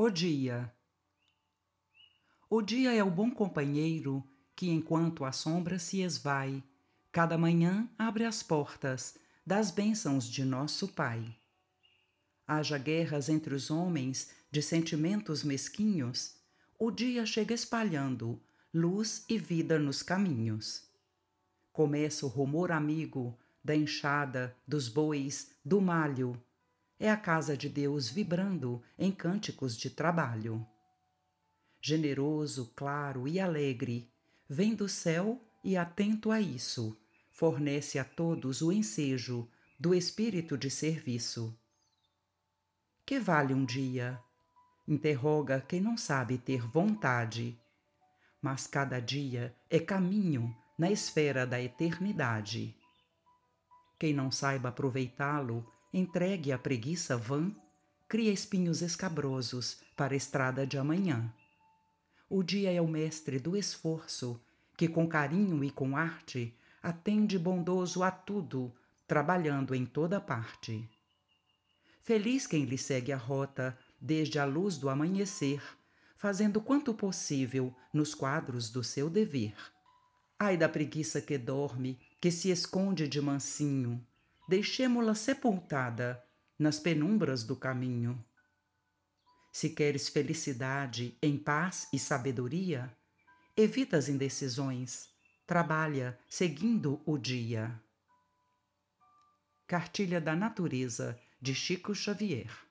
O dia. O dia é o bom companheiro que, enquanto a sombra se esvai, cada manhã abre as portas das bênçãos de nosso Pai. Haja guerras entre os homens de sentimentos mesquinhos, o dia chega espalhando luz e vida nos caminhos. Começa o rumor amigo da enxada, dos bois, do malho. É a casa de Deus vibrando em cânticos de trabalho. Generoso, claro e alegre, vem do céu e atento a isso, fornece a todos o ensejo do espírito de serviço. Que vale um dia? Interroga quem não sabe ter vontade. Mas cada dia é caminho na esfera da eternidade. Quem não saiba aproveitá-lo, entregue à preguiça vã, cria espinhos escabrosos para a estrada de amanhã. O dia é o mestre do esforço, que com carinho e com arte atende bondoso a tudo, trabalhando em toda parte. Feliz quem lhe segue a rota desde a luz do amanhecer, fazendo quanto possível nos quadros do seu dever. Ai da preguiça que dorme que se esconde de mansinho, deixemo-la sepultada nas penumbras do caminho. Se queres felicidade em paz e sabedoria, evita as indecisões, trabalha seguindo o dia. Cartilha da Natureza de Chico Xavier